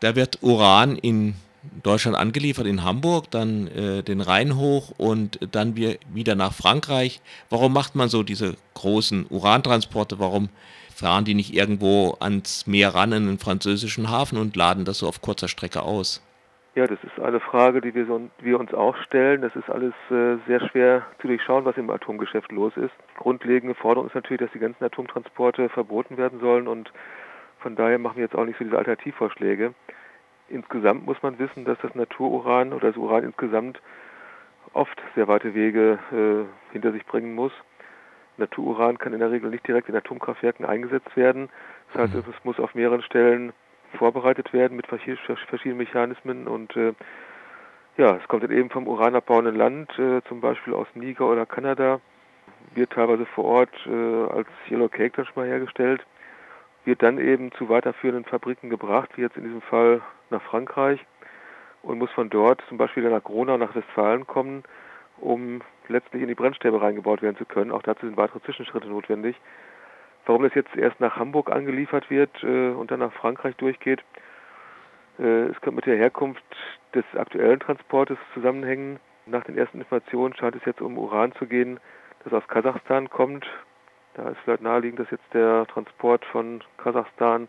Da wird Uran in Deutschland angeliefert, in Hamburg, dann äh, den Rhein hoch und dann wir wieder nach Frankreich. Warum macht man so diese großen Urantransporte? Warum fahren die nicht irgendwo ans Meer ran in den französischen Hafen und laden das so auf kurzer Strecke aus? Ja, das ist eine Frage, die wir, so, wir uns auch stellen. Das ist alles äh, sehr schwer zu durchschauen, was im Atomgeschäft los ist. Grundlegende Forderung ist natürlich, dass die ganzen Atomtransporte verboten werden sollen und von daher machen wir jetzt auch nicht so diese Alternativvorschläge. Insgesamt muss man wissen, dass das Natururan oder das Uran insgesamt oft sehr weite Wege äh, hinter sich bringen muss. Natururan kann in der Regel nicht direkt in Atomkraftwerken eingesetzt werden. Das heißt, mhm. es muss auf mehreren Stellen vorbereitet werden mit verschiedenen Mechanismen und äh, ja, es kommt dann eben vom uranabbauenden Land, äh, zum Beispiel aus Niger oder Kanada, wird teilweise vor Ort äh, als Yellow Cake dann schon mal hergestellt wird dann eben zu weiterführenden Fabriken gebracht, wie jetzt in diesem Fall nach Frankreich und muss von dort zum Beispiel nach Gronau, nach Westfalen kommen, um letztlich in die Brennstäbe reingebaut werden zu können. Auch dazu sind weitere Zwischenschritte notwendig. Warum das jetzt erst nach Hamburg angeliefert wird äh, und dann nach Frankreich durchgeht, äh, es könnte mit der Herkunft des aktuellen Transportes zusammenhängen. Nach den ersten Informationen scheint es jetzt um Uran zu gehen, das aus Kasachstan kommt. Da ist vielleicht naheliegend, dass jetzt der Transport von Kasachstan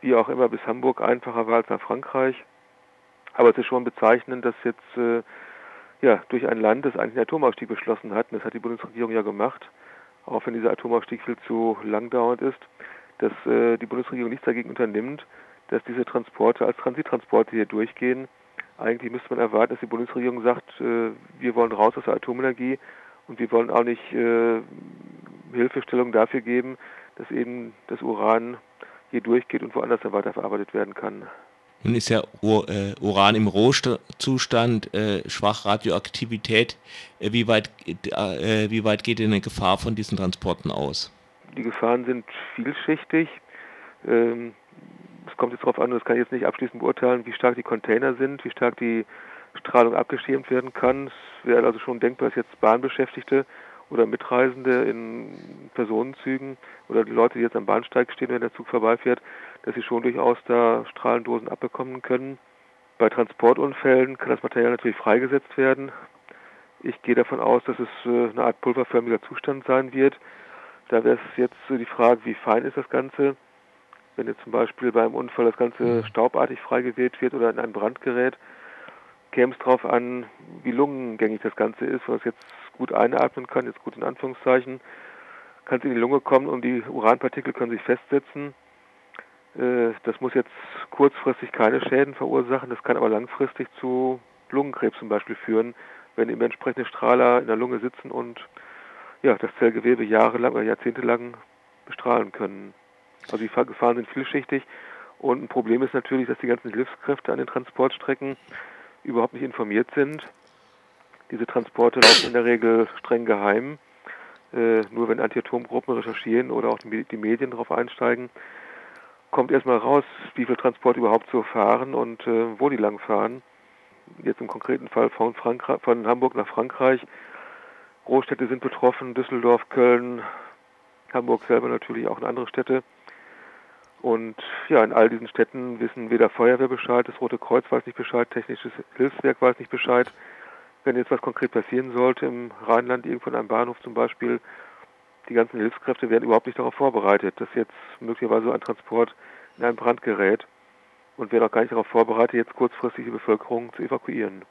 wie auch immer bis Hamburg einfacher war als nach Frankreich. Aber es ist schon bezeichnend, dass jetzt äh, ja, durch ein Land, das eigentlich einen Atomausstieg beschlossen hat, und das hat die Bundesregierung ja gemacht, auch wenn dieser Atomausstieg viel zu langdauernd ist, dass äh, die Bundesregierung nichts dagegen unternimmt, dass diese Transporte als Transittransporte hier durchgehen. Eigentlich müsste man erwarten, dass die Bundesregierung sagt, äh, wir wollen raus aus der Atomenergie und wir wollen auch nicht äh, Hilfestellung dafür geben, dass eben das Uran hier durchgeht und woanders dann weiterverarbeitet werden kann. Nun ist ja äh, Uran im Rohzustand, äh, schwach Radioaktivität. Äh, wie, weit, äh, wie weit geht denn eine Gefahr von diesen Transporten aus? Die Gefahren sind vielschichtig. Ähm, es kommt jetzt darauf an, das kann ich jetzt nicht abschließend beurteilen, wie stark die Container sind, wie stark die Strahlung abgeschirmt werden kann. Es wäre also schon denkbar, dass jetzt Bahnbeschäftigte oder Mitreisende in Personenzügen oder die Leute, die jetzt am Bahnsteig stehen, wenn der Zug vorbeifährt, dass sie schon durchaus da Strahlendosen abbekommen können. Bei Transportunfällen kann das Material natürlich freigesetzt werden. Ich gehe davon aus, dass es äh, eine Art pulverförmiger Zustand sein wird. Da wäre es jetzt die Frage, wie fein ist das Ganze. Wenn jetzt zum Beispiel beim Unfall das Ganze mhm. staubartig freigewählt wird oder in ein Brand gerät, käme es darauf an, wie lungengängig das Ganze ist, wenn es jetzt gut einatmen kann, jetzt gut in Anführungszeichen, kann es in die Lunge kommen und die Uranpartikel können sich festsetzen. Äh, das muss jetzt kurzfristig keine Schäden verursachen, das kann aber langfristig zu Lungenkrebs zum Beispiel führen, wenn eben entsprechende Strahler in der Lunge sitzen und ja, das Zellgewebe jahrelang oder jahrzehntelang bestrahlen können. Also die Gefahren sind vielschichtig und ein Problem ist natürlich, dass die ganzen Hilfskräfte an den Transportstrecken überhaupt nicht informiert sind. Diese Transporte laufen in der Regel streng geheim. Äh, nur wenn Anti-Atom-Gruppen recherchieren oder auch die, die Medien darauf einsteigen, kommt erstmal raus, wie viel Transport überhaupt so fahren und äh, wo die lang fahren. Jetzt im konkreten Fall von, Frankreich, von Hamburg nach Frankreich. Großstädte sind betroffen, Düsseldorf, Köln, Hamburg selber natürlich auch in andere Städte. Und ja, in all diesen Städten wissen weder Feuerwehr Bescheid, das Rote Kreuz weiß nicht Bescheid, Technisches Hilfswerk weiß nicht Bescheid. Wenn jetzt was konkret passieren sollte im Rheinland, irgendwo in einem Bahnhof zum Beispiel, die ganzen Hilfskräfte werden überhaupt nicht darauf vorbereitet, dass jetzt möglicherweise ein Transport in einen Brand gerät und werden auch gar nicht darauf vorbereitet, jetzt kurzfristig die Bevölkerung zu evakuieren.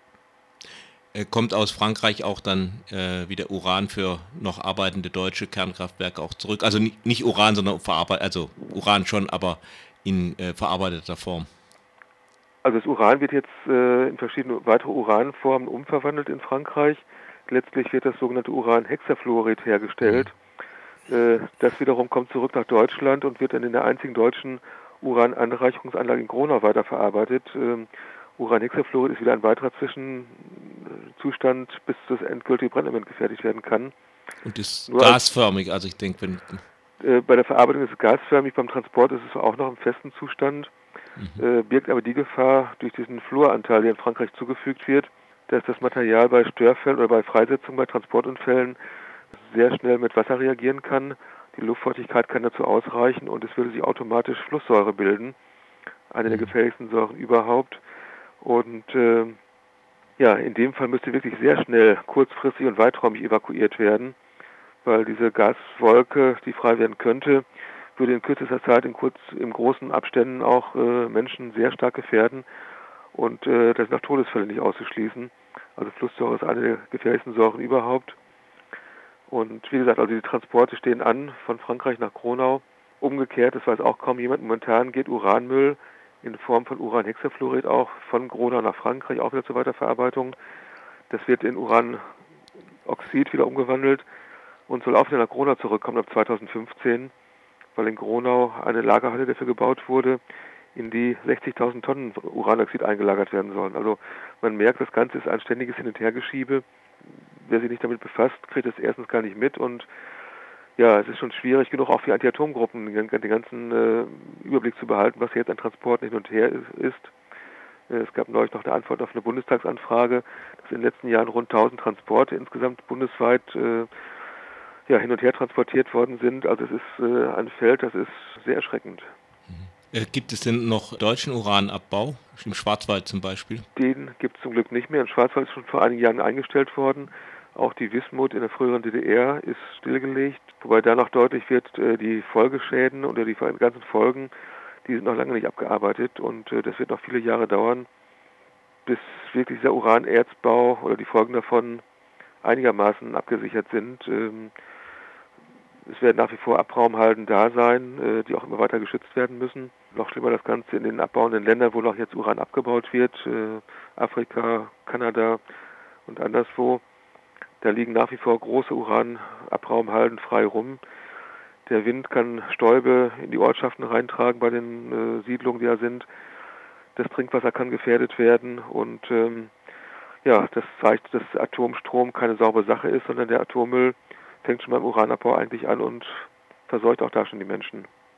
Äh, kommt aus Frankreich auch dann äh, wieder Uran für noch arbeitende deutsche Kernkraftwerke auch zurück. Also nicht, Uran, sondern verarbeitet, also Uran schon, aber in äh, verarbeiteter Form. Also das Uran wird jetzt äh, in verschiedene weitere Uranformen umverwandelt in Frankreich. Letztlich wird das sogenannte Uranhexafluorid hergestellt. Mhm. Äh, das wiederum kommt zurück nach Deutschland und wird dann in der einzigen deutschen Urananreicherungsanlage in Gronau weiterverarbeitet. Ähm, Uranhexafluorid ist wieder ein weiterer Zwischenzustand, bis das endgültige Brennelement gefertigt werden kann. Und ist Nur gasförmig, also ich denke, wenn... Äh, bei der Verarbeitung ist es gasförmig, beim Transport ist es auch noch im festen Zustand, mhm. äh, birgt aber die Gefahr durch diesen Fluoranteil, der in Frankreich zugefügt wird, dass das Material bei Störfällen oder bei Freisetzung bei Transportunfällen sehr schnell mit Wasser reagieren kann. Die Luftfeuchtigkeit kann dazu ausreichen und es würde sich automatisch Flusssäure bilden eine der mhm. gefährlichsten Säuren überhaupt. Und äh, ja, in dem Fall müsste wirklich sehr schnell, kurzfristig und weiträumig evakuiert werden, weil diese Gaswolke, die frei werden könnte, würde in kürzester Zeit in, kurz, in großen Abständen auch äh, Menschen sehr stark gefährden. Und äh, das sind auch Todesfälle nicht auszuschließen. Also Flusssäure ist eine der gefährlichsten Säuren überhaupt. Und wie gesagt, also die Transporte stehen an von Frankreich nach Kronau. Umgekehrt, das weiß auch kaum jemand, momentan geht Uranmüll in Form von Uranhexafluorid auch von Gronau nach Frankreich, auch wieder zur Weiterverarbeitung. Das wird in Uranoxid wieder umgewandelt und soll auch wieder nach Gronau zurückkommen ab 2015, weil in Gronau eine Lagerhalle dafür gebaut wurde, in die 60.000 Tonnen Uranoxid eingelagert werden sollen. Also man merkt, das Ganze ist ein ständiges Hin- und Hergeschiebe. Wer sich nicht damit befasst, kriegt es erstens gar nicht mit und ja, es ist schon schwierig genug, auch für Anti-Atom-Gruppen den, den, ganzen äh, Überblick zu behalten, was jetzt an Transporten hin und her ist. Äh, es gab neulich noch eine Antwort auf eine Bundestagsanfrage, dass in den letzten Jahren rund 1000 Transporte insgesamt bundesweit äh, ja, hin und her transportiert worden sind. Also es ist äh, ein Feld, das ist sehr erschreckend. Mhm. Äh, gibt es denn noch deutschen Uranabbau, im Schwarzwald zum Beispiel? Den gibt es zum Glück nicht mehr. Im Schwarzwald ist schon vor einigen Jahren eingestellt worden. Auch die Wismut in der früheren DDR ist stillgelegt, wobei da noch deutlich wird, äh, die Folgeschäden oder die ganzen Folgen, die sind noch lange nicht abgearbeitet und äh, das wird noch viele Jahre dauern, bis wirklich dieser Uranerzbau oder die Folgen davon einigermaßen abgesichert sind. Ähm, es werden nach wie vor Abraumhalden da sein, äh, die auch immer weiter geschützt werden müssen. Noch schlimmer das Ganze in den abbauenden Ländern, wo noch jetzt Uran abgebaut wird, Afrika, Kanada und anderswo. Da liegen nach wie vor große Uranabraumhalden frei rum. Der Wind kann Stäube in die Ortschaften reintragen bei den äh, Siedlungen, die da sind. Das Trinkwasser kann gefährdet werden und ähm, ja, das zeigt, dass Atomstrom keine saubere Sache ist, sondern der Atommüll fängt schon beim Uranabbau eigentlich an und verseucht auch da schon die Menschen.